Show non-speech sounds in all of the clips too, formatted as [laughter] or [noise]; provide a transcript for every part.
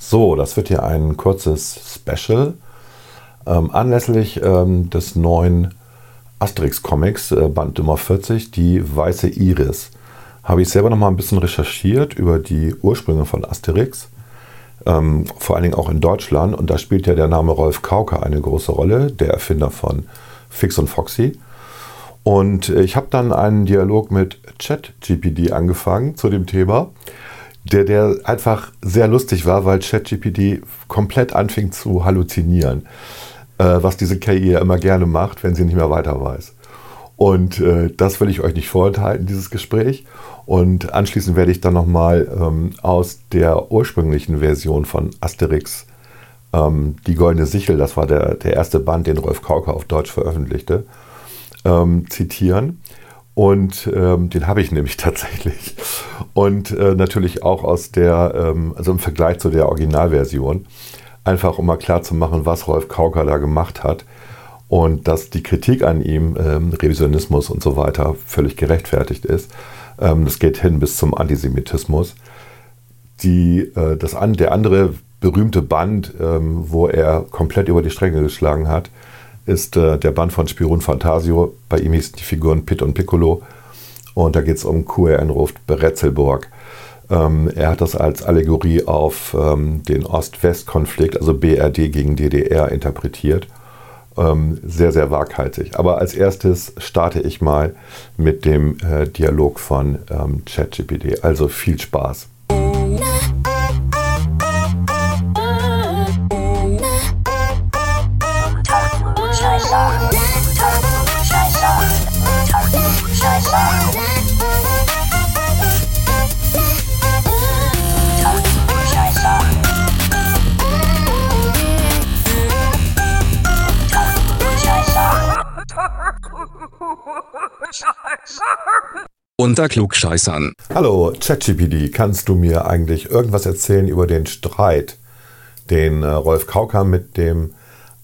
So, das wird hier ein kurzes Special ähm, anlässlich ähm, des neuen Asterix-Comics, äh, Band Nummer 40, die Weiße Iris. Habe ich selber noch mal ein bisschen recherchiert über die Ursprünge von Asterix, ähm, vor allen Dingen auch in Deutschland. Und da spielt ja der Name Rolf Kauker eine große Rolle, der Erfinder von Fix und Foxy. Und äh, ich habe dann einen Dialog mit ChatGPD angefangen zu dem Thema der, der einfach sehr lustig war, weil ChatGPT komplett anfing zu halluzinieren, äh, was diese KI ja immer gerne macht, wenn sie nicht mehr weiter weiß. Und äh, das will ich euch nicht vorenthalten, dieses Gespräch. Und anschließend werde ich dann nochmal ähm, aus der ursprünglichen Version von Asterix ähm, Die Goldene Sichel, das war der, der erste Band, den Rolf Kauker auf Deutsch veröffentlichte, ähm, zitieren. Und ähm, den habe ich nämlich [laughs] tatsächlich. Und äh, natürlich auch aus der, ähm, also im Vergleich zu der Originalversion, einfach um mal klar zu machen, was Rolf Kauker da gemacht hat. Und dass die Kritik an ihm, ähm, Revisionismus und so weiter, völlig gerechtfertigt ist. Ähm, das geht hin bis zum Antisemitismus. Die, äh, das an, der andere berühmte Band, ähm, wo er komplett über die Stränge geschlagen hat, ist äh, der Band von Spirun Fantasio. Bei ihm hießen die Figuren Pitt und Piccolo. Und da geht es um QRN-Ruft Beretzelburg. Ähm, er hat das als Allegorie auf ähm, den Ost-West-Konflikt, also BRD gegen DDR, interpretiert. Ähm, sehr, sehr waghalsig. Aber als erstes starte ich mal mit dem äh, Dialog von ähm, ChatGPT. Also viel Spaß. Unter Klugscheißern. Hallo, ChatGPT, kannst du mir eigentlich irgendwas erzählen über den Streit, den äh, Rolf Kauker mit dem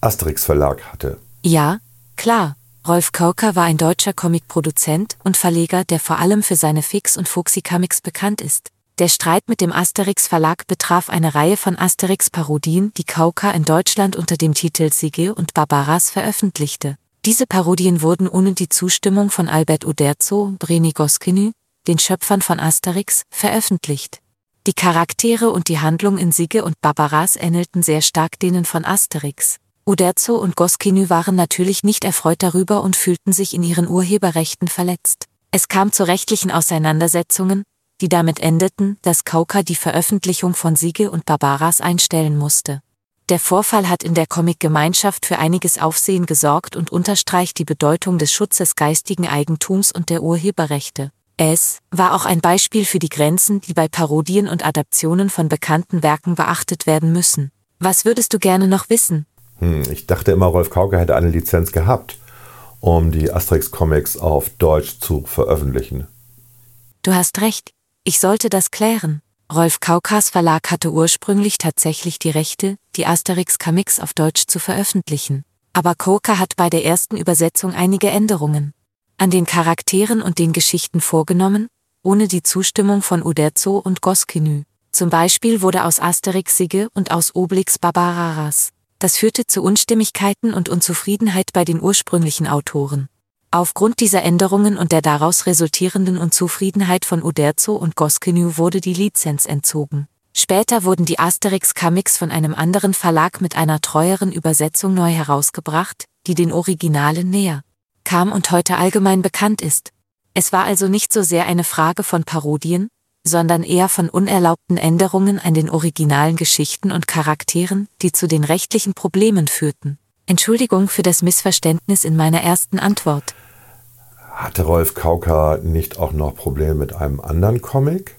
Asterix Verlag hatte? Ja, klar. Rolf Kauker war ein deutscher Comicproduzent und Verleger, der vor allem für seine Fix- und Fuxi-Comics bekannt ist. Der Streit mit dem Asterix Verlag betraf eine Reihe von Asterix-Parodien, die Kauka in Deutschland unter dem Titel Sige und Barbaras veröffentlichte. Diese Parodien wurden ohne die Zustimmung von Albert Uderzo, Breni Goscinny, den Schöpfern von Asterix, veröffentlicht. Die Charaktere und die Handlung in Sige und Barbaras ähnelten sehr stark denen von Asterix. Uderzo und Goscinny waren natürlich nicht erfreut darüber und fühlten sich in ihren Urheberrechten verletzt. Es kam zu rechtlichen Auseinandersetzungen, die damit endeten, dass Kauka die Veröffentlichung von Sige und Barbaras einstellen musste. Der Vorfall hat in der Comic-Gemeinschaft für einiges Aufsehen gesorgt und unterstreicht die Bedeutung des Schutzes geistigen Eigentums und der Urheberrechte. Es war auch ein Beispiel für die Grenzen, die bei Parodien und Adaptionen von bekannten Werken beachtet werden müssen. Was würdest du gerne noch wissen? Hm, ich dachte immer, Rolf Kauke hätte eine Lizenz gehabt, um die Asterix-Comics auf Deutsch zu veröffentlichen. Du hast recht. Ich sollte das klären. Rolf Kaukas Verlag hatte ursprünglich tatsächlich die Rechte, die Asterix Comics auf Deutsch zu veröffentlichen. Aber Kauka hat bei der ersten Übersetzung einige Änderungen an den Charakteren und den Geschichten vorgenommen, ohne die Zustimmung von Uderzo und Goscinny. Zum Beispiel wurde aus Asterix Sige und aus Obelix Barbararas. Das führte zu Unstimmigkeiten und Unzufriedenheit bei den ursprünglichen Autoren. Aufgrund dieser Änderungen und der daraus resultierenden Unzufriedenheit von Uderzo und Goscinny wurde die Lizenz entzogen. Später wurden die Asterix-Comics von einem anderen Verlag mit einer treueren Übersetzung neu herausgebracht, die den Originalen näher kam und heute allgemein bekannt ist. Es war also nicht so sehr eine Frage von Parodien, sondern eher von unerlaubten Änderungen an den originalen Geschichten und Charakteren, die zu den rechtlichen Problemen führten. Entschuldigung für das Missverständnis in meiner ersten Antwort. Hatte Rolf Kauka nicht auch noch Probleme mit einem anderen Comic?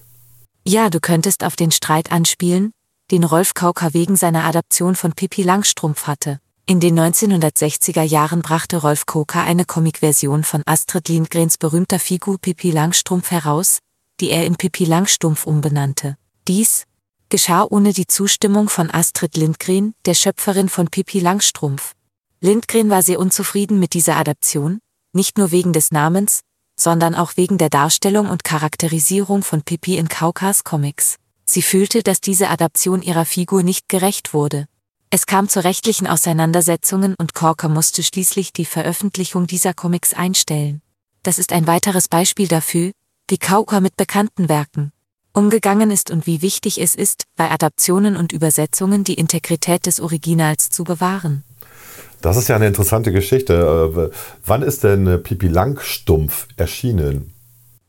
Ja, du könntest auf den Streit anspielen, den Rolf Kauka wegen seiner Adaption von Pippi Langstrumpf hatte. In den 1960er Jahren brachte Rolf Kauka eine Comicversion von Astrid Lindgrens berühmter Figur Pippi Langstrumpf heraus, die er in Pippi Langstumpf umbenannte. Dies geschah ohne die Zustimmung von Astrid Lindgren, der Schöpferin von Pippi Langstrumpf. Lindgren war sehr unzufrieden mit dieser Adaption, nicht nur wegen des Namens, sondern auch wegen der Darstellung und Charakterisierung von Pippi in Kaukas Comics. Sie fühlte, dass diese Adaption ihrer Figur nicht gerecht wurde. Es kam zu rechtlichen Auseinandersetzungen und Corker musste schließlich die Veröffentlichung dieser Comics einstellen. Das ist ein weiteres Beispiel dafür, wie Kauka mit bekannten Werken umgegangen ist und wie wichtig es ist, bei Adaptionen und Übersetzungen die Integrität des Originals zu bewahren. Das ist ja eine interessante Geschichte. Äh, wann ist denn äh, Pipi Langstumpf erschienen?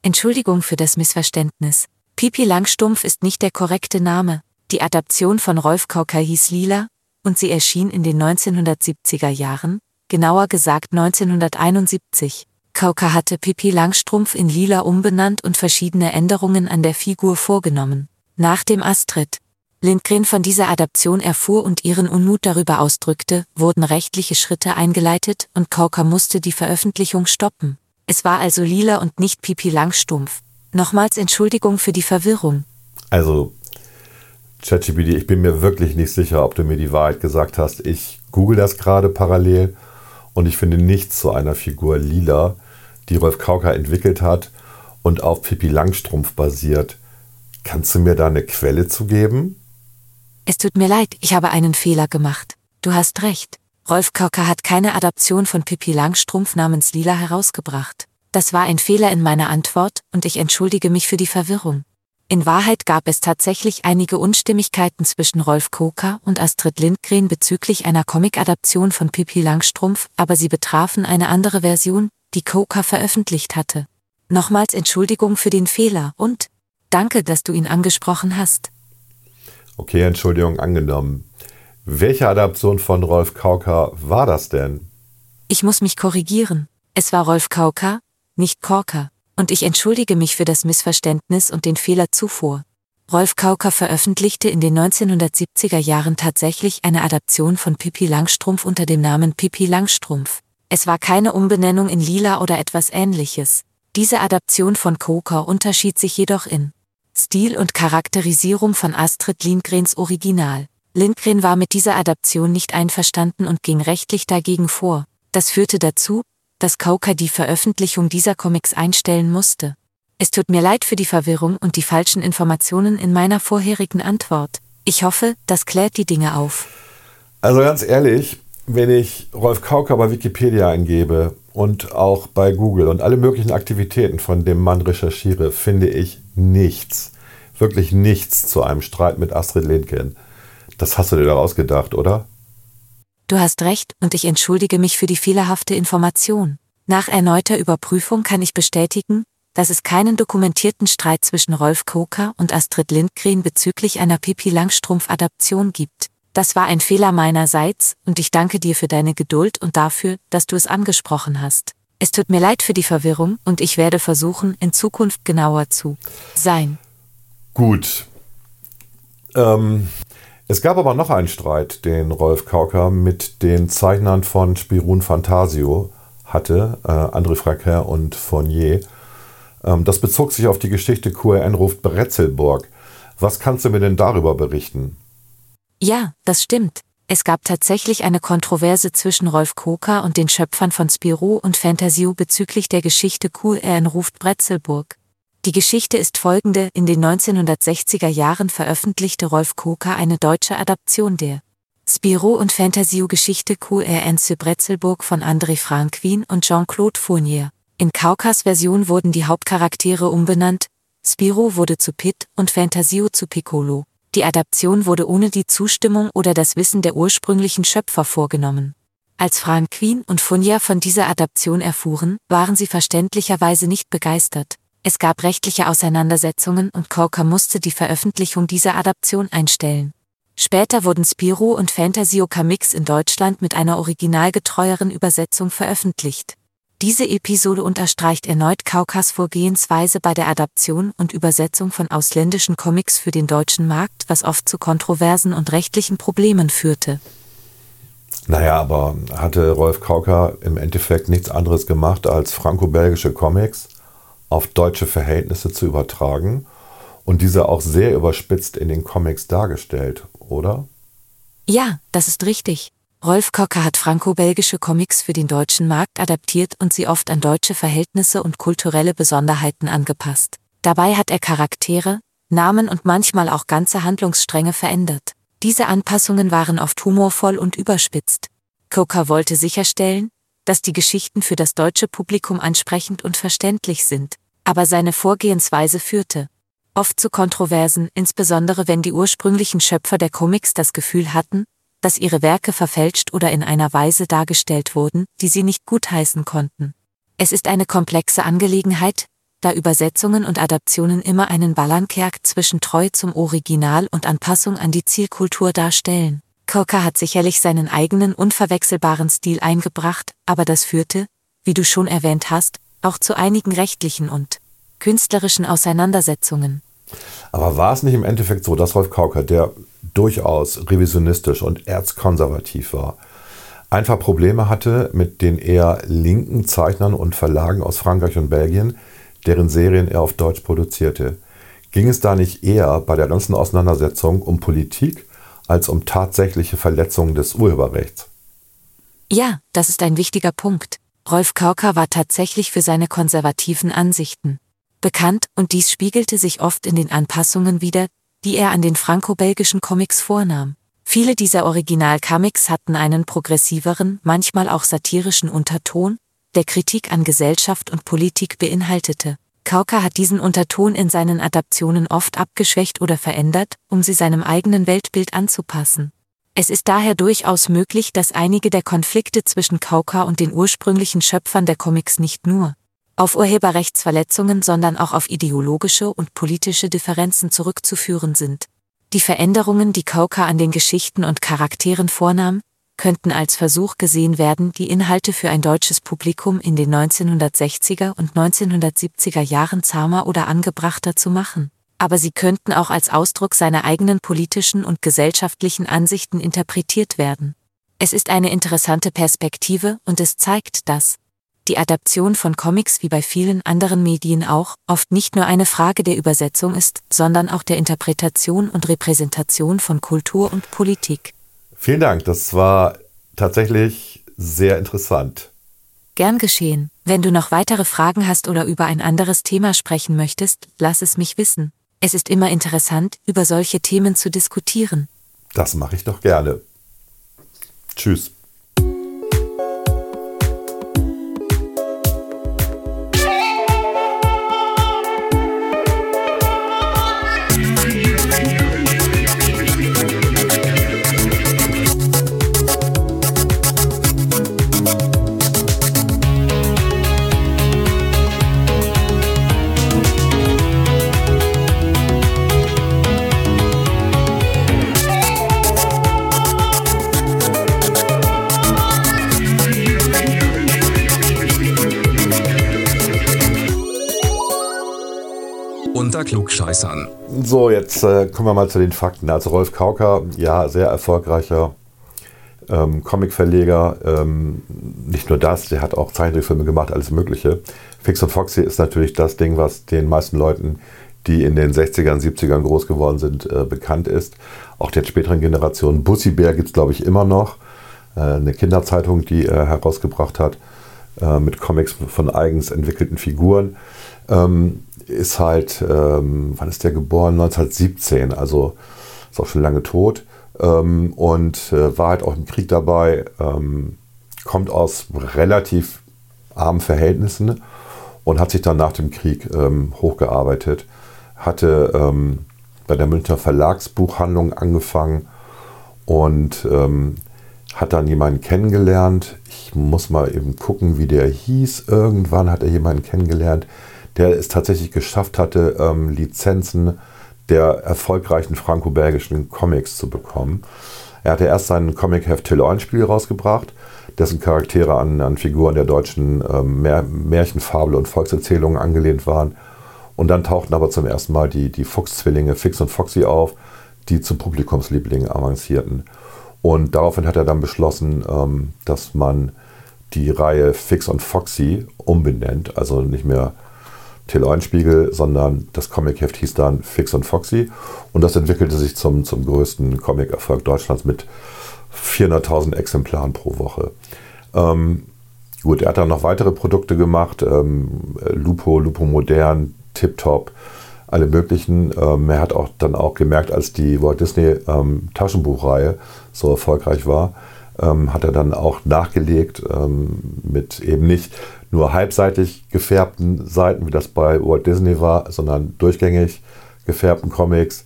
Entschuldigung für das Missverständnis. Pipi Langstumpf ist nicht der korrekte Name. Die Adaption von Rolf Kauka hieß Lila, und sie erschien in den 1970er Jahren, genauer gesagt 1971. Kauka hatte Pippi Langstrumpf in Lila umbenannt und verschiedene Änderungen an der Figur vorgenommen. Nach dem Astrid Lindgren von dieser Adaption erfuhr und ihren Unmut darüber ausdrückte, wurden rechtliche Schritte eingeleitet und Kauka musste die Veröffentlichung stoppen. Es war also Lila und nicht Pipi Langstumpf. Nochmals Entschuldigung für die Verwirrung. Also, ChatGPT, ich bin mir wirklich nicht sicher, ob du mir die Wahrheit gesagt hast. Ich google das gerade parallel und ich finde nichts zu einer Figur Lila, die Rolf Kauka entwickelt hat und auf Pippi Langstrumpf basiert. Kannst du mir da eine Quelle zu geben? Es tut mir leid, ich habe einen Fehler gemacht. Du hast recht. Rolf Kauka hat keine Adaption von Pippi Langstrumpf namens Lila herausgebracht. Das war ein Fehler in meiner Antwort und ich entschuldige mich für die Verwirrung. In Wahrheit gab es tatsächlich einige Unstimmigkeiten zwischen Rolf Koka und Astrid Lindgren bezüglich einer Comic-Adaption von Pippi Langstrumpf, aber sie betrafen eine andere Version, die Coca veröffentlicht hatte. Nochmals Entschuldigung für den Fehler und danke, dass du ihn angesprochen hast. Okay, Entschuldigung angenommen. Welche Adaption von Rolf Kauka war das denn? Ich muss mich korrigieren. Es war Rolf Kauka, nicht Korka, und ich entschuldige mich für das Missverständnis und den Fehler zuvor. Rolf Kauka veröffentlichte in den 1970er Jahren tatsächlich eine Adaption von Pippi Langstrumpf unter dem Namen Pippi Langstrumpf. Es war keine Umbenennung in Lila oder etwas ähnliches. Diese Adaption von Coker unterschied sich jedoch in Stil und Charakterisierung von Astrid Lindgrens Original. Lindgren war mit dieser Adaption nicht einverstanden und ging rechtlich dagegen vor. Das führte dazu, dass Coker die Veröffentlichung dieser Comics einstellen musste. Es tut mir leid für die Verwirrung und die falschen Informationen in meiner vorherigen Antwort. Ich hoffe, das klärt die Dinge auf. Also ganz ehrlich, wenn ich Rolf Kauker bei Wikipedia eingebe und auch bei Google und alle möglichen Aktivitäten von dem Mann recherchiere, finde ich nichts, wirklich nichts zu einem Streit mit Astrid Lindgren. Das hast du dir da ausgedacht, oder? Du hast recht und ich entschuldige mich für die fehlerhafte Information. Nach erneuter Überprüfung kann ich bestätigen, dass es keinen dokumentierten Streit zwischen Rolf Koker und Astrid Lindgren bezüglich einer Pipi Langstrumpf-Adaption gibt. Das war ein Fehler meinerseits, und ich danke dir für deine Geduld und dafür, dass du es angesprochen hast. Es tut mir leid für die Verwirrung, und ich werde versuchen, in Zukunft genauer zu sein. Gut. Ähm, es gab aber noch einen Streit, den Rolf Kauker mit den Zeichnern von Spirun Fantasio hatte, äh, André Fraquin und Fournier. Ähm, das bezog sich auf die Geschichte QRN ruft Bretzelburg. Was kannst du mir denn darüber berichten? Ja, das stimmt. Es gab tatsächlich eine Kontroverse zwischen Rolf Koka und den Schöpfern von Spirou und Fantasio bezüglich der Geschichte QRN ruft Bretzelburg. Die Geschichte ist folgende, in den 1960er Jahren veröffentlichte Rolf Koka eine deutsche Adaption der Spirou und Fantasio-Geschichte QRN zu Bretzelburg von André Franquin und Jean-Claude Fournier. In Kaukas Version wurden die Hauptcharaktere umbenannt, Spirou wurde zu Pitt und Fantasio zu Piccolo. Die Adaption wurde ohne die Zustimmung oder das Wissen der ursprünglichen Schöpfer vorgenommen. Als Frank Queen und Funja von dieser Adaption erfuhren, waren sie verständlicherweise nicht begeistert. Es gab rechtliche Auseinandersetzungen und Corker musste die Veröffentlichung dieser Adaption einstellen. Später wurden Spiro und Fantasio Comics in Deutschland mit einer originalgetreueren Übersetzung veröffentlicht. Diese Episode unterstreicht erneut Kaukas Vorgehensweise bei der Adaption und Übersetzung von ausländischen Comics für den deutschen Markt, was oft zu Kontroversen und rechtlichen Problemen führte. Naja, aber hatte Rolf Kauka im Endeffekt nichts anderes gemacht, als franco-belgische Comics auf deutsche Verhältnisse zu übertragen und diese auch sehr überspitzt in den Comics dargestellt, oder? Ja, das ist richtig. Rolf Kocker hat franco-belgische Comics für den deutschen Markt adaptiert und sie oft an deutsche Verhältnisse und kulturelle Besonderheiten angepasst. Dabei hat er Charaktere, Namen und manchmal auch ganze Handlungsstränge verändert. Diese Anpassungen waren oft humorvoll und überspitzt. Coker wollte sicherstellen, dass die Geschichten für das deutsche Publikum ansprechend und verständlich sind, aber seine Vorgehensweise führte oft zu Kontroversen, insbesondere wenn die ursprünglichen Schöpfer der Comics das Gefühl hatten, dass ihre Werke verfälscht oder in einer Weise dargestellt wurden, die sie nicht gutheißen konnten. Es ist eine komplexe Angelegenheit, da Übersetzungen und Adaptionen immer einen Ballankerk zwischen Treu zum Original und Anpassung an die Zielkultur darstellen. Coker hat sicherlich seinen eigenen unverwechselbaren Stil eingebracht, aber das führte, wie du schon erwähnt hast, auch zu einigen rechtlichen und künstlerischen Auseinandersetzungen. Aber war es nicht im Endeffekt so, dass Rolf Kauker, der durchaus revisionistisch und erzkonservativ war, einfach Probleme hatte mit den eher linken Zeichnern und Verlagen aus Frankreich und Belgien, deren Serien er auf Deutsch produzierte? Ging es da nicht eher bei der ganzen Auseinandersetzung um Politik als um tatsächliche Verletzungen des Urheberrechts. Ja, das ist ein wichtiger Punkt. Rolf Kauker war tatsächlich für seine konservativen Ansichten bekannt und dies spiegelte sich oft in den Anpassungen wider, die er an den franco-belgischen Comics vornahm. Viele dieser Original-Comics hatten einen progressiveren, manchmal auch satirischen Unterton, der Kritik an Gesellschaft und Politik beinhaltete. Kauka hat diesen Unterton in seinen Adaptionen oft abgeschwächt oder verändert, um sie seinem eigenen Weltbild anzupassen. Es ist daher durchaus möglich, dass einige der Konflikte zwischen Kauka und den ursprünglichen Schöpfern der Comics nicht nur auf Urheberrechtsverletzungen, sondern auch auf ideologische und politische Differenzen zurückzuführen sind. Die Veränderungen, die Kauka an den Geschichten und Charakteren vornahm, könnten als Versuch gesehen werden, die Inhalte für ein deutsches Publikum in den 1960er und 1970er Jahren zahmer oder angebrachter zu machen. Aber sie könnten auch als Ausdruck seiner eigenen politischen und gesellschaftlichen Ansichten interpretiert werden. Es ist eine interessante Perspektive und es zeigt, dass die Adaption von Comics wie bei vielen anderen Medien auch oft nicht nur eine Frage der Übersetzung ist, sondern auch der Interpretation und Repräsentation von Kultur und Politik. Vielen Dank, das war tatsächlich sehr interessant. Gern geschehen. Wenn du noch weitere Fragen hast oder über ein anderes Thema sprechen möchtest, lass es mich wissen. Es ist immer interessant, über solche Themen zu diskutieren. Das mache ich doch gerne. Tschüss. Jetzt äh, kommen wir mal zu den Fakten. Also Rolf Kauker, ja, sehr erfolgreicher ähm, Comicverleger. Ähm, nicht nur das, der hat auch Zeichentrickfilme gemacht, alles Mögliche. Fix und Foxy ist natürlich das Ding, was den meisten Leuten, die in den 60ern, 70ern groß geworden sind, äh, bekannt ist. Auch der späteren Generation. Bussi Bär gibt es, glaube ich, immer noch. Äh, eine Kinderzeitung, die er herausgebracht hat äh, mit Comics von eigens entwickelten Figuren. Ähm, ist halt, ähm, wann ist der geboren? 1917, also ist auch schon lange tot. Ähm, und äh, war halt auch im Krieg dabei, ähm, kommt aus relativ armen Verhältnissen und hat sich dann nach dem Krieg ähm, hochgearbeitet. Hatte ähm, bei der Münchner Verlagsbuchhandlung angefangen und ähm, hat dann jemanden kennengelernt. Ich muss mal eben gucken, wie der hieß. Irgendwann hat er jemanden kennengelernt, der es tatsächlich geschafft hatte, ähm, Lizenzen der erfolgreichen franco-belgischen Comics zu bekommen. Er hatte erst sein Comicheft Till Eulenspiel rausgebracht, dessen Charaktere an, an Figuren der deutschen ähm, Mär Märchenfabel und Volkserzählungen angelehnt waren. Und dann tauchten aber zum ersten Mal die, die Fuchs-Zwillinge Fix und Foxy auf, die zu Publikumslieblingen avancierten. Und daraufhin hat er dann beschlossen, ähm, dass man die Reihe Fix und Foxy umbenennt, also nicht mehr Till Eulenspiegel, sondern das Comicheft hieß dann Fix und Foxy und das entwickelte sich zum, zum größten Comic-Erfolg Deutschlands mit 400.000 Exemplaren pro Woche. Ähm, gut, er hat dann noch weitere Produkte gemacht, ähm, Lupo, Lupo Modern, Tip Top, alle möglichen. Ähm, er hat auch dann auch gemerkt, als die Walt Disney ähm, Taschenbuchreihe so erfolgreich war, ähm, hat er dann auch nachgelegt ähm, mit eben nicht nur halbseitig gefärbten Seiten, wie das bei Walt Disney war, sondern durchgängig gefärbten Comics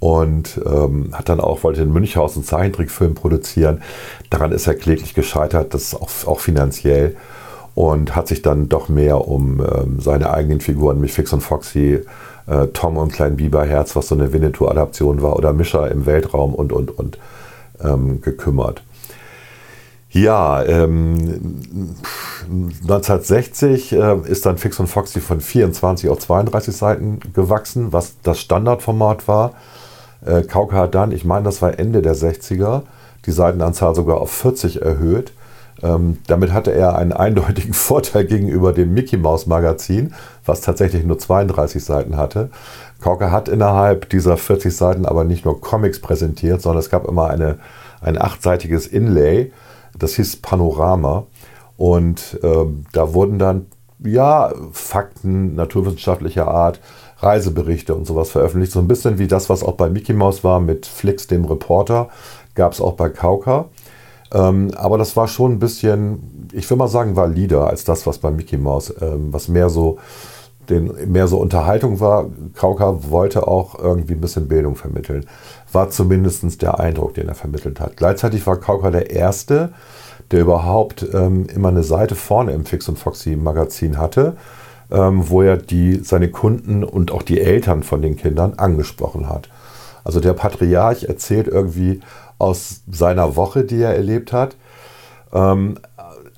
und ähm, hat dann auch, wollte in Münchhaus einen Zeichentrickfilm produzieren. Daran ist er kläglich gescheitert, das auch, auch finanziell und hat sich dann doch mehr um ähm, seine eigenen Figuren, wie Fix und Foxy, äh, Tom und Klein Biberherz, was so eine Winnetou-Adaption war, oder Mischer im Weltraum und, und, und ähm, gekümmert. Ja, ähm, 1960 äh, ist dann Fix und Foxy von 24 auf 32 Seiten gewachsen, was das Standardformat war. Äh, Kauka hat dann, ich meine, das war Ende der 60er, die Seitenanzahl sogar auf 40 erhöht. Ähm, damit hatte er einen eindeutigen [laughs] Vorteil gegenüber dem Mickey Mouse Magazin, was tatsächlich nur 32 Seiten hatte. Kauka hat innerhalb dieser 40 Seiten aber nicht nur Comics präsentiert, sondern es gab immer eine, ein achtseitiges Inlay, das hieß Panorama. Und ähm, da wurden dann ja Fakten naturwissenschaftlicher Art, Reiseberichte und sowas veröffentlicht. So ein bisschen wie das, was auch bei Mickey Mouse war mit Flix, dem Reporter, gab es auch bei Kauka. Ähm, aber das war schon ein bisschen, ich will mal sagen, valider als das, was bei Mickey Mouse, ähm, was mehr so, den, mehr so Unterhaltung war. Kauka wollte auch irgendwie ein bisschen Bildung vermitteln. War zumindest der Eindruck, den er vermittelt hat. Gleichzeitig war Kauka der Erste, der überhaupt ähm, immer eine Seite vorne im Fix und Foxy Magazin hatte, ähm, wo er die, seine Kunden und auch die Eltern von den Kindern angesprochen hat. Also der Patriarch erzählt irgendwie aus seiner Woche, die er erlebt hat. Ähm,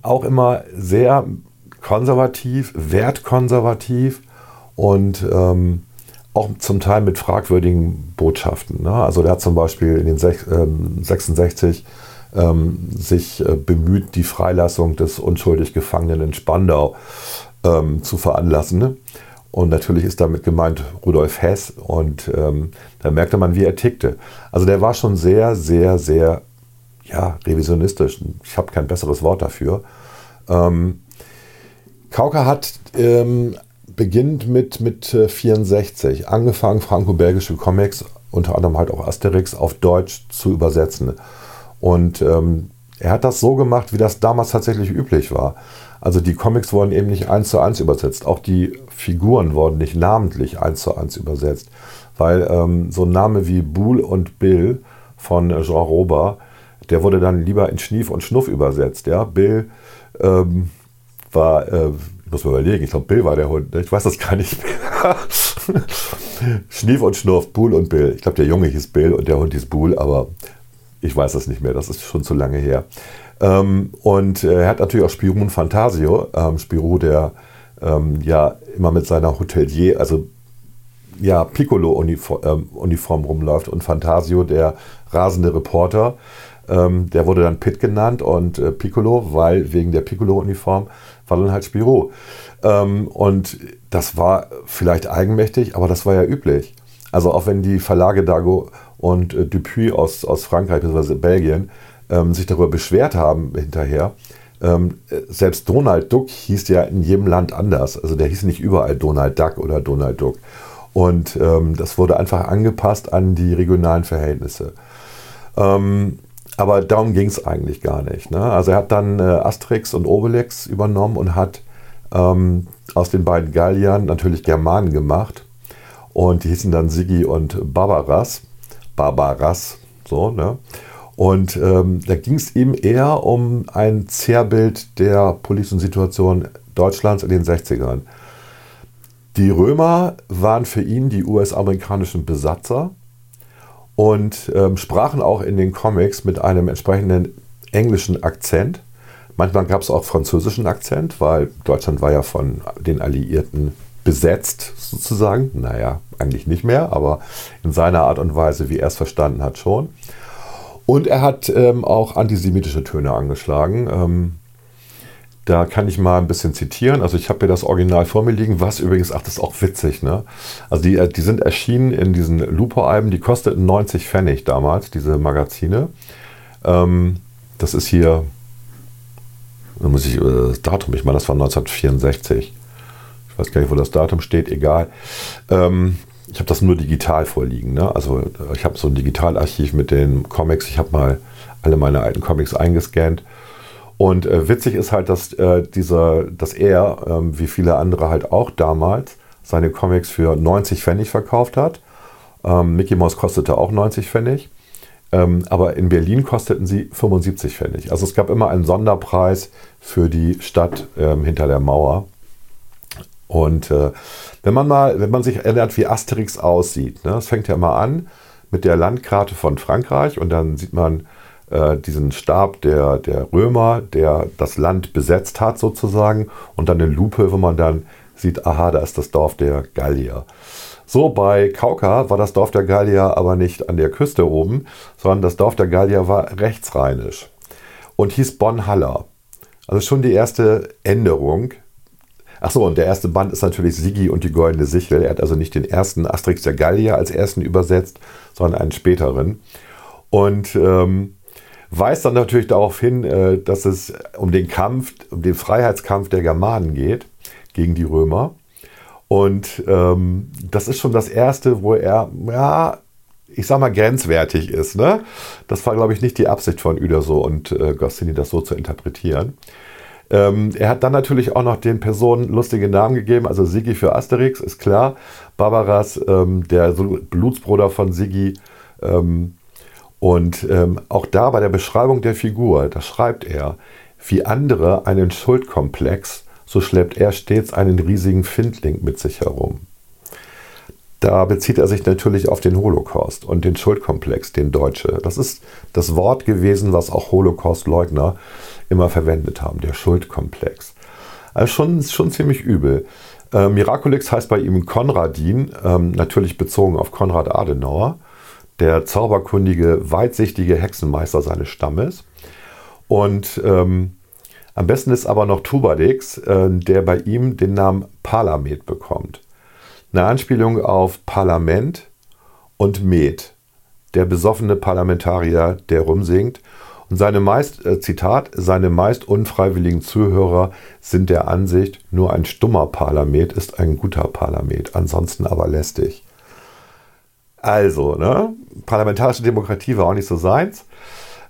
auch immer sehr konservativ, wertkonservativ und ähm, auch zum Teil mit fragwürdigen Botschaften. Ne? Also der hat zum Beispiel in den sech, ähm, 66 ähm, sich äh, bemüht, die Freilassung des unschuldig Gefangenen in Spandau ähm, zu veranlassen. Ne? Und natürlich ist damit gemeint Rudolf Hess. Und ähm, da merkte man, wie er tickte. Also der war schon sehr, sehr, sehr ja, revisionistisch. Ich habe kein besseres Wort dafür. Ähm, Kauka hat ähm, beginnt mit, mit 64 angefangen, franco-belgische Comics, unter anderem halt auch Asterix, auf Deutsch zu übersetzen. Und ähm, er hat das so gemacht, wie das damals tatsächlich üblich war. Also die Comics wurden eben nicht eins zu eins übersetzt. Auch die Figuren wurden nicht namentlich eins zu eins übersetzt. Weil ähm, so ein Name wie Bull und Bill von Jean Rober, der wurde dann lieber in Schnief und Schnuff übersetzt. Ja? Bill ähm, war, äh, ich muss mir überlegen, ich glaube Bill war der Hund, ne? ich weiß das gar nicht mehr. [laughs] Schnief und Schnuff, Bull und Bill. Ich glaube der Junge hieß Bill und der Hund hieß Bull, aber ich weiß das nicht mehr, das ist schon zu lange her. Ähm, und er hat natürlich auch Spirou und Fantasio. Ähm, Spirou, der ähm, ja immer mit seiner Hotelier, also ja, Piccolo-Uniform ähm, rumläuft und Fantasio, der rasende Reporter. Ähm, der wurde dann Pitt genannt und äh, Piccolo, weil wegen der Piccolo-Uniform war dann halt Spirou. Ähm, und das war vielleicht eigenmächtig, aber das war ja üblich. Also auch wenn die Verlage Dago und äh, Dupuis aus, aus Frankreich bzw. Belgien ähm, sich darüber beschwert haben hinterher. Ähm, selbst Donald Duck hieß ja in jedem Land anders. Also der hieß nicht überall Donald Duck oder Donald Duck. Und ähm, das wurde einfach angepasst an die regionalen Verhältnisse. Ähm, aber darum ging es eigentlich gar nicht. Ne? Also er hat dann äh, Asterix und Obelix übernommen und hat ähm, aus den beiden Galliern natürlich Germanen gemacht. Und die hießen dann Sigi und Barbaras. Barbaras, so, ne? Und ähm, da ging es ihm eher um ein Zerrbild der politischen Situation Deutschlands in den 60ern. Die Römer waren für ihn die US-amerikanischen Besatzer und ähm, sprachen auch in den Comics mit einem entsprechenden englischen Akzent. Manchmal gab es auch französischen Akzent, weil Deutschland war ja von den Alliierten besetzt sozusagen. Naja, eigentlich nicht mehr, aber in seiner Art und Weise, wie er es verstanden hat, schon. Und er hat ähm, auch antisemitische Töne angeschlagen. Ähm, da kann ich mal ein bisschen zitieren. Also ich habe hier das Original vor mir liegen, was übrigens, ach, das ist auch witzig, ne? Also die, äh, die sind erschienen in diesen Lupo-Alben, die kosteten 90 Pfennig damals, diese Magazine. Ähm, das ist hier, da muss ich, äh, das Datum, ich meine, das war 1964. Ich weiß gar nicht, wo das Datum steht, egal. Ähm, ich habe das nur digital vorliegen. Ne? Also äh, ich habe so ein Digitalarchiv mit den Comics. Ich habe mal alle meine alten Comics eingescannt. Und äh, witzig ist halt, dass, äh, dieser, dass er, ähm, wie viele andere halt auch damals, seine Comics für 90 Pfennig verkauft hat. Ähm, Mickey Mouse kostete auch 90 Pfennig. Ähm, aber in Berlin kosteten sie 75 Pfennig. Also es gab immer einen Sonderpreis für die Stadt ähm, hinter der Mauer. Und äh, wenn man mal, wenn man sich erinnert, wie Asterix aussieht, ne, das fängt ja mal an mit der Landkarte von Frankreich und dann sieht man äh, diesen Stab der, der Römer, der das Land besetzt hat sozusagen und dann eine Lupe, wo man dann sieht, aha, da ist das Dorf der Gallier. So, bei Kauka war das Dorf der Gallier aber nicht an der Küste oben, sondern das Dorf der Gallier war rechtsrheinisch und hieß Bonn-Haller. Also schon die erste Änderung. Achso, und der erste Band ist natürlich Sigi und die goldene Sichel. Er hat also nicht den ersten Asterix der Gallier als ersten übersetzt, sondern einen späteren. Und ähm, weist dann natürlich darauf hin, äh, dass es um den Kampf, um den Freiheitskampf der Germanen geht gegen die Römer. Und ähm, das ist schon das erste, wo er, ja, ich sag mal, grenzwertig ist. Ne? Das war, glaube ich, nicht die Absicht von Uderso und äh, Goscinny, das so zu interpretieren. Ähm, er hat dann natürlich auch noch den Personen lustige Namen gegeben, also Sigi für Asterix, ist klar. Barbaras, ähm, der Blutsbruder von Sigi. Ähm, und ähm, auch da bei der Beschreibung der Figur, da schreibt er, wie andere einen Schuldkomplex so schleppt er stets einen riesigen Findling mit sich herum. Da bezieht er sich natürlich auf den Holocaust und den Schuldkomplex, den Deutsche. Das ist das Wort gewesen, was auch Holocaust-Leugner immer verwendet haben, der Schuldkomplex. Also schon, schon ziemlich übel. Äh, Miraculix heißt bei ihm Konradin, ähm, natürlich bezogen auf Konrad Adenauer, der zauberkundige, weitsichtige Hexenmeister seines Stammes. Und ähm, am besten ist aber noch Tubadix, äh, der bei ihm den Namen Parlamet bekommt. Eine Anspielung auf Parlament und Met, der besoffene Parlamentarier, der rumsingt. Und seine meist, äh, Zitat, seine meist unfreiwilligen Zuhörer sind der Ansicht, nur ein stummer Parlament ist ein guter Parlament, ansonsten aber lästig. Also, ne? Parlamentarische Demokratie war auch nicht so seins.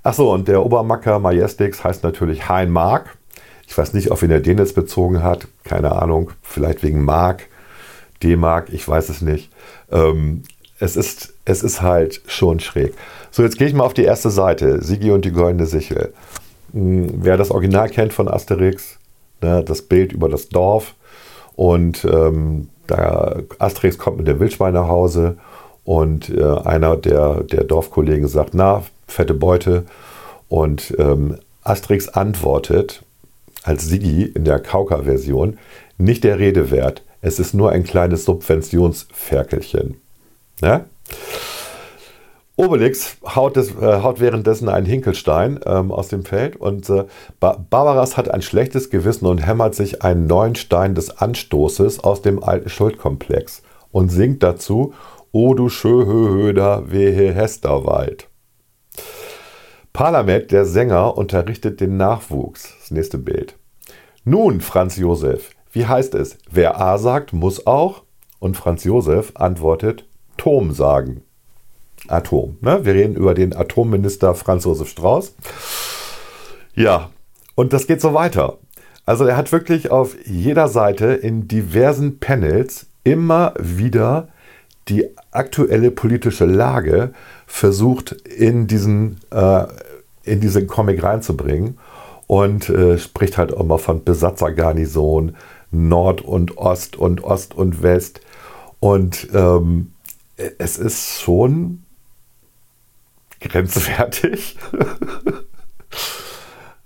Achso, und der Obermacker Majestix heißt natürlich Hein Mark. Ich weiß nicht, auf wen er den jetzt bezogen hat. Keine Ahnung. Vielleicht wegen Mark, D-Mark, ich weiß es nicht. Ähm, es, ist, es ist halt schon schräg. So, jetzt gehe ich mal auf die erste Seite. Sigi und die goldene Sichel. Hm, wer das Original kennt von Asterix, ne, das Bild über das Dorf. Und ähm, da Asterix kommt mit dem Wildschwein nach Hause und äh, einer der, der Dorfkollegen sagt, na, fette Beute. Und ähm, Asterix antwortet als Sigi in der Kauka-Version nicht der Rede wert. Es ist nur ein kleines Subventionsferkelchen. Ja? Obelix haut, des, äh, haut, währenddessen einen Hinkelstein ähm, aus dem Feld und äh, Barbaras hat ein schlechtes Gewissen und hämmert sich einen neuen Stein des Anstoßes aus dem alten Schuldkomplex und singt dazu O du Schöhöhöder wehe Hesterwald. Parlament, der Sänger, unterrichtet den Nachwuchs. Das nächste Bild. Nun, Franz Josef, wie heißt es? Wer A sagt, muss auch. Und Franz Josef antwortet, Tom sagen. Atom. Ne? Wir reden über den Atomminister Franz Josef Strauß. Ja, und das geht so weiter. Also er hat wirklich auf jeder Seite in diversen Panels immer wieder die aktuelle politische Lage versucht in diesen, äh, in diesen Comic reinzubringen und äh, spricht halt auch mal von Besatzergarnison, Nord und Ost und Ost und West. Und ähm, es ist schon grenzwertig. [laughs]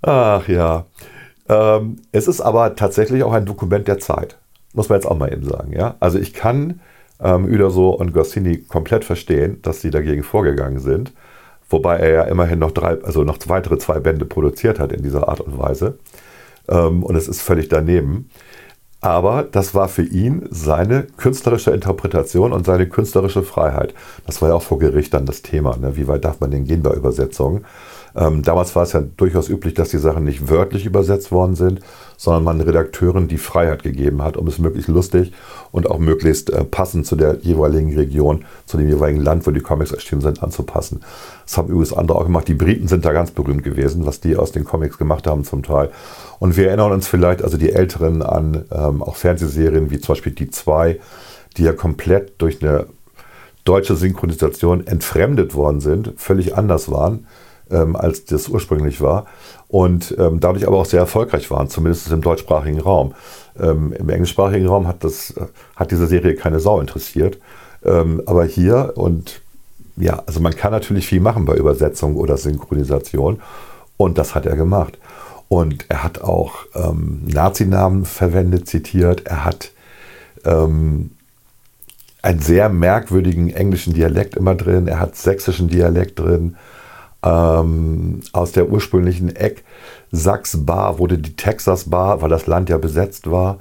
Ach ja. Ähm, es ist aber tatsächlich auch ein Dokument der Zeit. Muss man jetzt auch mal eben sagen. Ja? Also ich kann ähm, Uderso und Goscinny komplett verstehen, dass sie dagegen vorgegangen sind. Wobei er ja immerhin noch drei, also noch weitere zwei Bände produziert hat in dieser Art und Weise. Ähm, und es ist völlig daneben. Aber das war für ihn seine künstlerische Interpretation und seine künstlerische Freiheit. Das war ja auch vor Gericht dann das Thema. Ne? Wie weit darf man denn gehen bei Übersetzungen? Ähm, damals war es ja durchaus üblich, dass die Sachen nicht wörtlich übersetzt worden sind, sondern man Redakteuren die Freiheit gegeben hat, um es möglichst lustig und auch möglichst äh, passend zu der jeweiligen Region, zu dem jeweiligen Land, wo die Comics erschienen sind, anzupassen. Das haben übrigens andere auch gemacht. Die Briten sind da ganz berühmt gewesen, was die aus den Comics gemacht haben zum Teil. Und wir erinnern uns vielleicht, also die Älteren, an ähm, auch Fernsehserien wie zum Beispiel Die 2, die ja komplett durch eine deutsche Synchronisation entfremdet worden sind, völlig anders waren ähm, als das ursprünglich war und ähm, dadurch aber auch sehr erfolgreich waren, zumindest im deutschsprachigen Raum. Ähm, Im englischsprachigen Raum hat, das, hat diese Serie keine Sau interessiert. Ähm, aber hier und ja, also man kann natürlich viel machen bei Übersetzung oder Synchronisation und das hat er gemacht. Und er hat auch ähm, Nazi-Namen verwendet, zitiert. Er hat ähm, einen sehr merkwürdigen englischen Dialekt immer drin. Er hat sächsischen Dialekt drin. Ähm, aus der ursprünglichen Eck Sachs Bar wurde die Texas Bar, weil das Land ja besetzt war,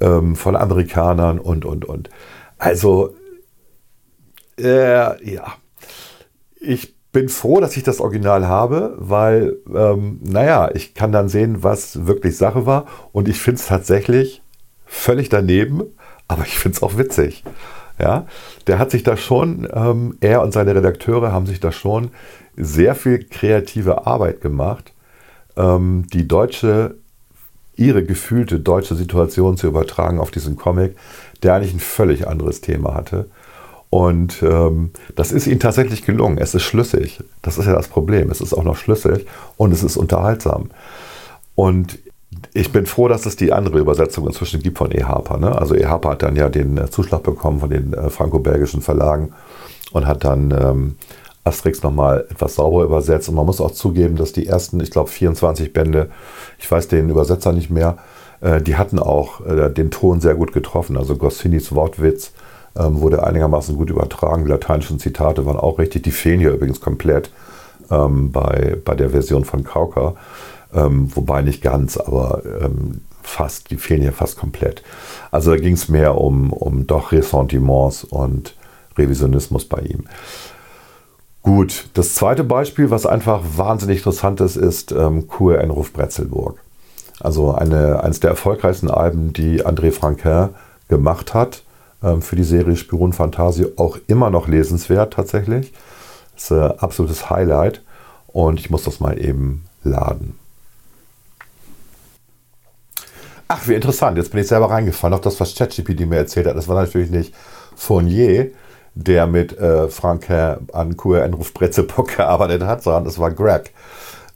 ähm, von Amerikanern und, und, und. Also, äh, ja, ich bin froh, dass ich das Original habe, weil, ähm, naja, ich kann dann sehen, was wirklich Sache war. Und ich finde es tatsächlich völlig daneben, aber ich finde es auch witzig. Ja, der hat sich da schon, ähm, er und seine Redakteure haben sich da schon sehr viel kreative Arbeit gemacht, ähm, die deutsche, ihre gefühlte deutsche Situation zu übertragen auf diesen Comic, der eigentlich ein völlig anderes Thema hatte. Und ähm, das ist ihnen tatsächlich gelungen. Es ist schlüssig. Das ist ja das Problem. Es ist auch noch schlüssig und es ist unterhaltsam. Und ich bin froh, dass es die andere Übersetzung inzwischen gibt von E. Ne? Also E. Hat dann ja den äh, Zuschlag bekommen von den äh, franco-belgischen Verlagen und hat dann ähm, Asterix nochmal etwas sauber übersetzt. Und man muss auch zugeben, dass die ersten, ich glaube, 24 Bände, ich weiß den Übersetzer nicht mehr, äh, die hatten auch äh, den Ton sehr gut getroffen. Also Gossinis Wortwitz ähm, wurde einigermaßen gut übertragen. Die lateinischen Zitate waren auch richtig. Die fehlen hier übrigens komplett ähm, bei, bei der Version von Kauka. Ähm, wobei nicht ganz, aber ähm, fast, die fehlen hier fast komplett. Also da ging es mehr um, um doch Ressentiments und Revisionismus bei ihm. Gut, das zweite Beispiel, was einfach wahnsinnig interessant ist, ist ähm, Kur Enruf Bretzelburg. Also eine, eines der erfolgreichsten Alben, die André Franquin gemacht hat ähm, für die Serie Spiron Fantasie, auch immer noch lesenswert tatsächlich. Das ist ein absolutes Highlight und ich muss das mal eben laden. Ach, wie interessant. Jetzt bin ich selber reingefallen. Auch das, was ChatGPT mir erzählt hat, das war natürlich nicht Fournier, der mit äh, Frank an QRN Ruf Brezeburg [laughs] gearbeitet hat, sondern es war Greg.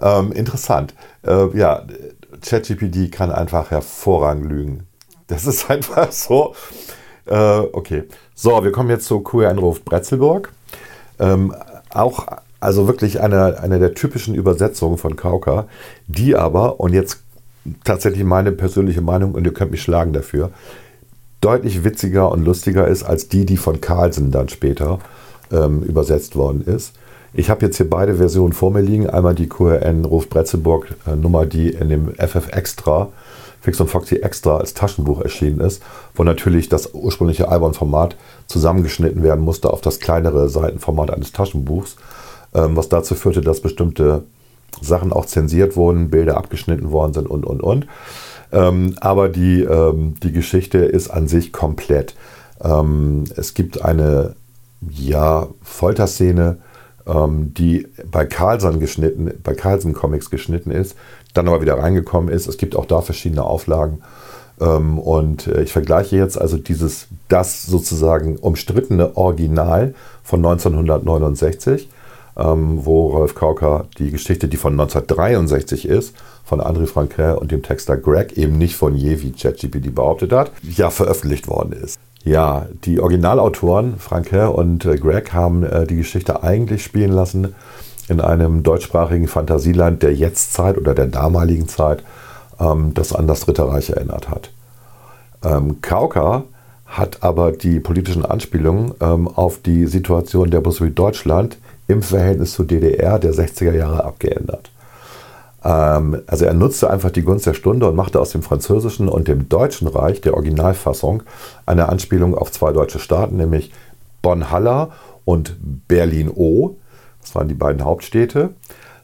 Ähm, interessant. Äh, ja, ChatGPT kann einfach hervorragend lügen. Das ist [laughs] einfach so. Äh, okay. So, wir kommen jetzt zu QRN Ruf Bretzelburg. Ähm, auch, also wirklich eine, eine der typischen Übersetzungen von Kauka, die aber, und jetzt tatsächlich meine persönliche Meinung und ihr könnt mich schlagen dafür, deutlich witziger und lustiger ist als die, die von Carlsen dann später ähm, übersetzt worden ist. Ich habe jetzt hier beide Versionen vor mir liegen. Einmal die QRN Ruf Bretzelburg äh, Nummer, die in dem FF Extra, Fix und Foxy Extra als Taschenbuch erschienen ist, wo natürlich das ursprüngliche Albon-Format zusammengeschnitten werden musste auf das kleinere Seitenformat eines Taschenbuchs, ähm, was dazu führte, dass bestimmte Sachen auch zensiert wurden, Bilder abgeschnitten worden sind und, und, und. Ähm, aber die, ähm, die Geschichte ist an sich komplett. Ähm, es gibt eine ja, Folterszene, ähm, die bei Carlson geschnitten, bei Carlson Comics geschnitten ist, dann aber wieder reingekommen ist. Es gibt auch da verschiedene Auflagen. Ähm, und äh, ich vergleiche jetzt also dieses, das sozusagen umstrittene Original von 1969 ähm, wo Rolf Kauker die Geschichte, die von 1963 ist, von André Franquin und dem Texter Greg, eben nicht von je, wie ChatGPT behauptet hat, ja veröffentlicht worden ist. Ja, die Originalautoren Franquin und äh, Greg haben äh, die Geschichte eigentlich spielen lassen in einem deutschsprachigen Fantasieland der Jetztzeit oder der damaligen Zeit, ähm, das an das Dritte Reich erinnert hat. Ähm, Kauka hat aber die politischen Anspielungen ähm, auf die Situation der Bundesrepublik Deutschland im Verhältnis zur DDR der 60er Jahre abgeändert. Ähm, also er nutzte einfach die Gunst der Stunde und machte aus dem französischen und dem deutschen Reich, der Originalfassung, eine Anspielung auf zwei deutsche Staaten, nämlich Bonn-Haller und Berlin-O. Das waren die beiden Hauptstädte.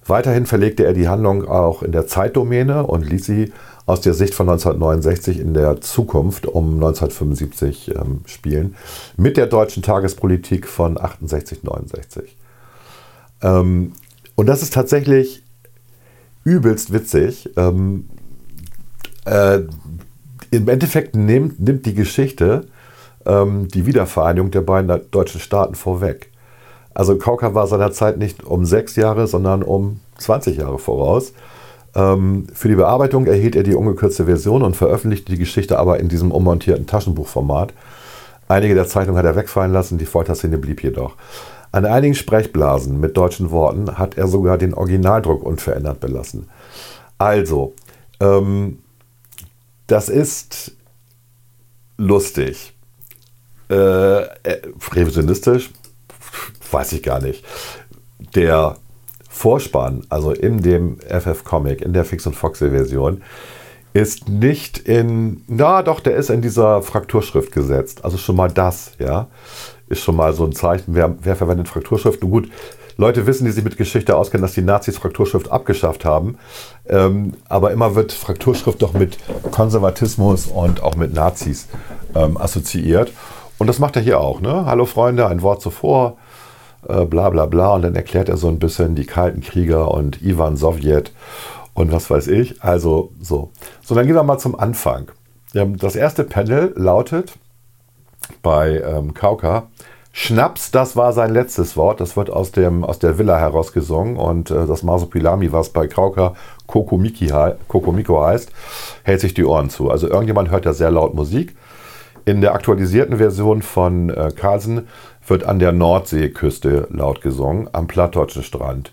Weiterhin verlegte er die Handlung auch in der Zeitdomäne und ließ sie aus der Sicht von 1969 in der Zukunft um 1975 ähm, spielen, mit der deutschen Tagespolitik von 68, 69. Ähm, und das ist tatsächlich übelst witzig. Ähm, äh, Im Endeffekt nimmt, nimmt die Geschichte ähm, die Wiedervereinigung der beiden deutschen Staaten vorweg. Also Kauka war seinerzeit nicht um sechs Jahre, sondern um 20 Jahre voraus. Ähm, für die Bearbeitung erhielt er die ungekürzte Version und veröffentlichte die Geschichte aber in diesem ummontierten Taschenbuchformat. Einige der Zeichnungen hat er wegfallen lassen, die Folterszene blieb jedoch. An einigen Sprechblasen mit deutschen Worten hat er sogar den Originaldruck unverändert belassen. Also, ähm, das ist lustig. Äh, äh, revisionistisch, weiß ich gar nicht. Der Vorspann, also in dem FF-Comic, in der Fix- und Foxy-Version, ist nicht in, na doch, der ist in dieser Frakturschrift gesetzt. Also schon mal das, ja, ist schon mal so ein Zeichen, wer, wer verwendet Frakturschrift. Nun gut, Leute wissen, die sich mit Geschichte auskennen, dass die Nazis Frakturschrift abgeschafft haben. Ähm, aber immer wird Frakturschrift doch mit Konservatismus und auch mit Nazis ähm, assoziiert. Und das macht er hier auch. Ne? Hallo Freunde, ein Wort zuvor, äh, bla bla bla. Und dann erklärt er so ein bisschen die kalten Krieger und Ivan Sowjet und was weiß ich. Also so. So, dann gehen wir mal zum Anfang. Das erste Panel lautet bei ähm, Kauka, Schnaps, das war sein letztes Wort. Das wird aus, dem, aus der Villa herausgesungen und äh, das Masopilami, was bei Kokomiki, Kokomiko heißt, hält sich die Ohren zu. Also irgendjemand hört ja sehr laut Musik in der aktualisierten Version von äh, Carlsen wird an der Nordseeküste laut gesungen, am plattdeutschen Strand.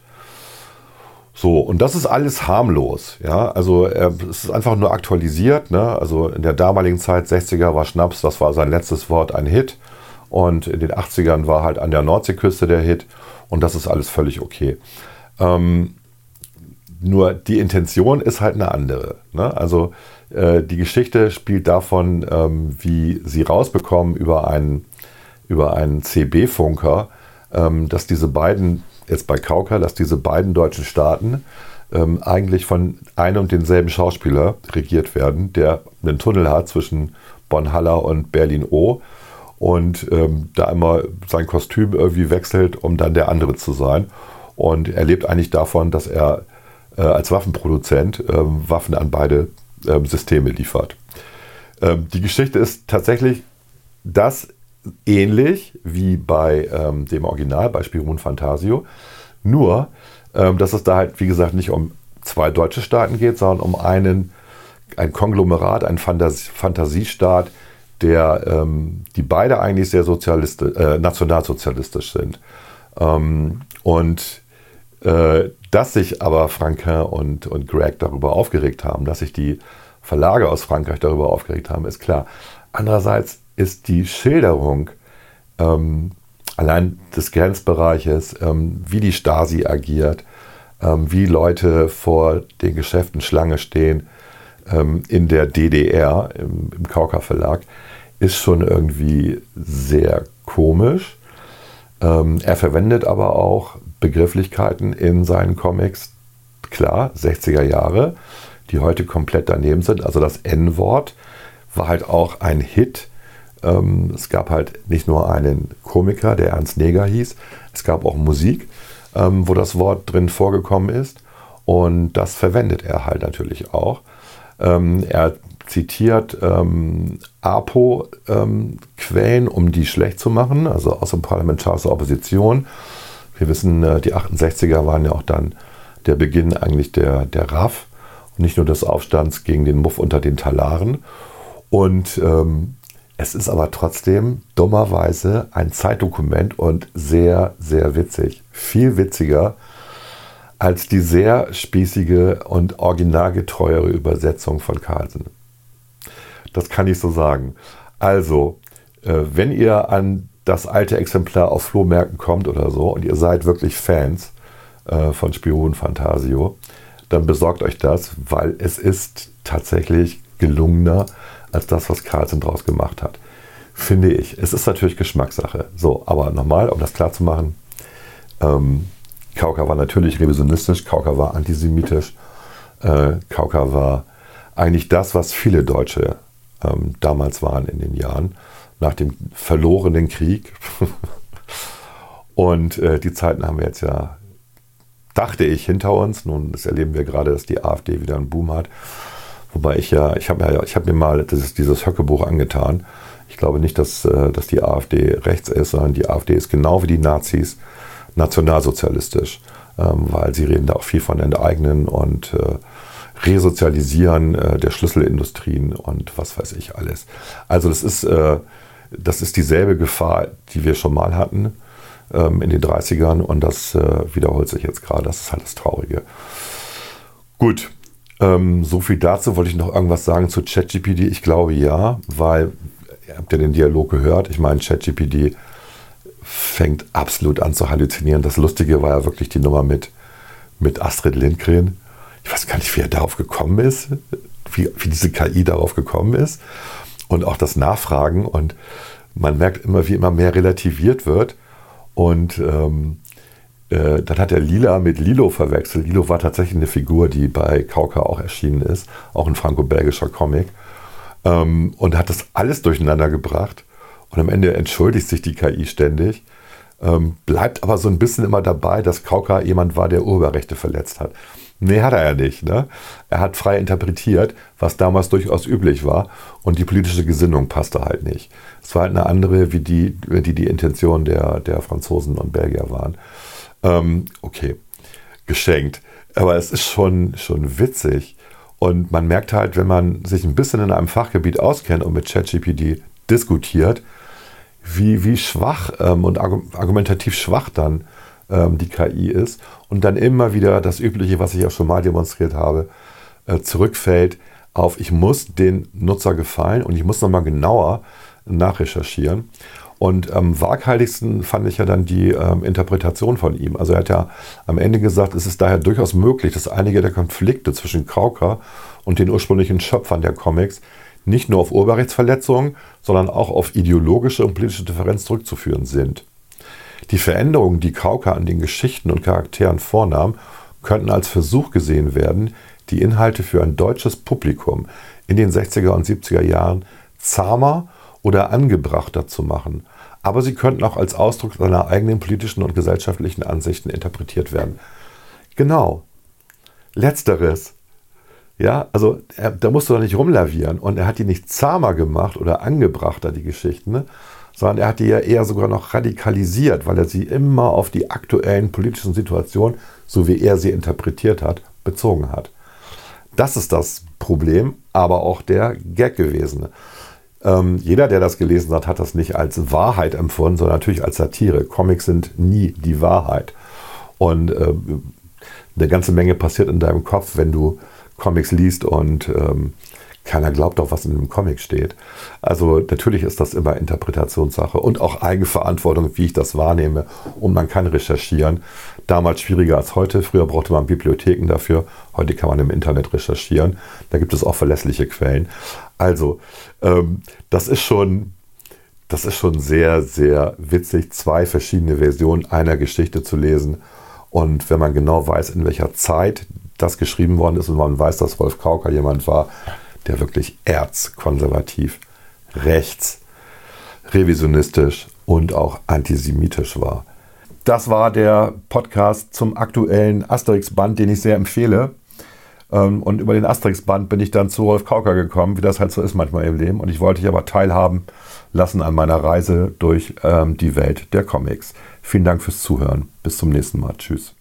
So, und das ist alles harmlos. Ja, also äh, es ist einfach nur aktualisiert. Ne? Also in der damaligen Zeit, 60er, war Schnaps, das war sein letztes Wort, ein Hit. Und in den 80ern war halt an der Nordseeküste der Hit. Und das ist alles völlig okay. Ähm, nur die Intention ist halt eine andere. Ne? Also äh, die Geschichte spielt davon, ähm, wie sie rausbekommen über einen, über einen CB-Funker, ähm, dass diese beiden, jetzt bei Kauka, dass diese beiden deutschen Staaten ähm, eigentlich von einem und denselben Schauspieler regiert werden, der einen Tunnel hat zwischen Bonn-Haller und Berlin-O und ähm, da immer sein Kostüm irgendwie wechselt, um dann der andere zu sein. Und er lebt eigentlich davon, dass er äh, als Waffenproduzent äh, Waffen an beide ähm, Systeme liefert. Ähm, die Geschichte ist tatsächlich das ähnlich wie bei ähm, dem Original, bei Spirun Fantasio. Nur, ähm, dass es da halt, wie gesagt, nicht um zwei deutsche Staaten geht, sondern um einen, ein Konglomerat, einen Fantas Fantasiestaat, der, ähm, die beide eigentlich sehr äh, nationalsozialistisch sind. Ähm, und äh, dass sich aber Franquin und, und Greg darüber aufgeregt haben, dass sich die Verlage aus Frankreich darüber aufgeregt haben, ist klar. Andererseits ist die Schilderung ähm, allein des Grenzbereiches, ähm, wie die Stasi agiert, ähm, wie Leute vor den Geschäften Schlange stehen ähm, in der DDR, im, im Kauka Verlag, ist schon irgendwie sehr komisch. Ähm, er verwendet aber auch Begrifflichkeiten in seinen Comics, klar, 60er Jahre, die heute komplett daneben sind. Also das N-Wort war halt auch ein Hit. Ähm, es gab halt nicht nur einen Komiker, der Ernst Neger hieß, es gab auch Musik, ähm, wo das Wort drin vorgekommen ist. Und das verwendet er halt natürlich auch. Ähm, er zitiert ähm, APO-Quellen, ähm, um die schlecht zu machen, also aus dem parlamentarischen Opposition. Wir wissen, äh, die 68er waren ja auch dann der Beginn eigentlich der, der RAF und nicht nur des Aufstands gegen den Muff unter den Talaren. Und ähm, es ist aber trotzdem dummerweise ein Zeitdokument und sehr, sehr witzig. Viel witziger als die sehr spießige und originalgetreuere Übersetzung von Carlsen. Das kann ich so sagen. Also, äh, wenn ihr an das alte Exemplar auf Flohmärkten kommt oder so und ihr seid wirklich Fans äh, von Spion Fantasio, dann besorgt euch das, weil es ist tatsächlich gelungener als das, was Carlsen draus gemacht hat. Finde ich. Es ist natürlich Geschmackssache. So, aber nochmal, um das klar zu machen, ähm, Kauka war natürlich revisionistisch, Kauka war antisemitisch, äh, Kauka war eigentlich das, was viele Deutsche ähm, damals waren in den Jahren, nach dem verlorenen Krieg. [laughs] Und äh, die Zeiten haben wir jetzt ja, dachte ich, hinter uns. Nun das erleben wir gerade, dass die AfD wieder einen Boom hat. Wobei ich ja, ich habe ja, ich hab mir mal dieses, dieses Höckebuch angetan. Ich glaube nicht, dass, äh, dass die AfD rechts ist, sondern die AfD ist genau wie die Nazis nationalsozialistisch, ähm, weil sie reden da auch viel von Enteignen und äh, Resozialisieren äh, der Schlüsselindustrien und was weiß ich alles. Also das ist, das ist dieselbe Gefahr, die wir schon mal hatten ähm, in den 30ern und das wiederholt sich jetzt gerade. Das ist halt das Traurige. Gut, ähm, so viel dazu. Wollte ich noch irgendwas sagen zu ChatGPT? Ich glaube ja, weil ihr habt ja den Dialog gehört. Ich meine, ChatGPT fängt absolut an zu halluzinieren. Das Lustige war ja wirklich die Nummer mit, mit Astrid Lindgren. Ich weiß gar nicht, wie er darauf gekommen ist, wie, wie diese KI darauf gekommen ist. Und auch das Nachfragen. Und man merkt immer, wie immer mehr relativiert wird. Und ähm, äh, dann hat er Lila mit Lilo verwechselt. Lilo war tatsächlich eine Figur, die bei Kauka auch erschienen ist, auch ein franco-belgischer Comic. Ähm, und hat das alles durcheinander gebracht. Und am Ende entschuldigt sich die KI ständig, ähm, bleibt aber so ein bisschen immer dabei, dass Kauka jemand war, der Urheberrechte verletzt hat. Nee, hat er ja nicht. Ne? Er hat frei interpretiert, was damals durchaus üblich war und die politische Gesinnung passte halt nicht. Es war halt eine andere, wie die die, die Intention der, der Franzosen und Belgier waren. Ähm, okay, geschenkt. Aber es ist schon, schon witzig. Und man merkt halt, wenn man sich ein bisschen in einem Fachgebiet auskennt und mit ChatGPT diskutiert, wie, wie schwach ähm, und argumentativ schwach dann ähm, die KI ist und dann immer wieder das Übliche, was ich auch schon mal demonstriert habe, äh, zurückfällt auf, ich muss den Nutzer gefallen und ich muss nochmal genauer nachrecherchieren. Und am ähm, wagheiligsten fand ich ja dann die ähm, Interpretation von ihm. Also er hat ja am Ende gesagt, es ist daher durchaus möglich, dass einige der Konflikte zwischen Krauker und den ursprünglichen Schöpfern der Comics nicht nur auf Urheberrechtsverletzungen, sondern auch auf ideologische und politische Differenz zurückzuführen sind. Die Veränderungen, die Kauka an den Geschichten und Charakteren vornahm, könnten als Versuch gesehen werden, die Inhalte für ein deutsches Publikum in den 60er und 70er Jahren zahmer oder angebrachter zu machen. Aber sie könnten auch als Ausdruck seiner eigenen politischen und gesellschaftlichen Ansichten interpretiert werden. Genau. Letzteres. Ja, also er, da musst du doch nicht rumlavieren. Und er hat die nicht zahmer gemacht oder angebrachter, die Geschichten, ne? sondern er hat die ja eher sogar noch radikalisiert, weil er sie immer auf die aktuellen politischen Situationen, so wie er sie interpretiert hat, bezogen hat. Das ist das Problem, aber auch der Gag gewesen. Ähm, jeder, der das gelesen hat, hat das nicht als Wahrheit empfunden, sondern natürlich als Satire. Comics sind nie die Wahrheit. Und äh, eine ganze Menge passiert in deinem Kopf, wenn du Comics liest und ähm, keiner glaubt auch, was in einem Comic steht. Also natürlich ist das immer Interpretationssache und auch Eigenverantwortung, wie ich das wahrnehme. Und man kann recherchieren. Damals schwieriger als heute. Früher brauchte man Bibliotheken dafür. Heute kann man im Internet recherchieren. Da gibt es auch verlässliche Quellen. Also ähm, das ist schon das ist schon sehr, sehr witzig, zwei verschiedene Versionen einer Geschichte zu lesen. Und wenn man genau weiß, in welcher Zeit das geschrieben worden ist und man weiß, dass Wolf Kauker jemand war, der wirklich erzkonservativ, rechts, revisionistisch und auch antisemitisch war. Das war der Podcast zum aktuellen Asterix-Band, den ich sehr empfehle. Ähm, und über den Asterix-Band bin ich dann zu Rolf Kauker gekommen, wie das halt so ist manchmal im Leben. Und ich wollte dich aber teilhaben lassen an meiner Reise durch ähm, die Welt der Comics. Vielen Dank fürs Zuhören. Bis zum nächsten Mal. Tschüss.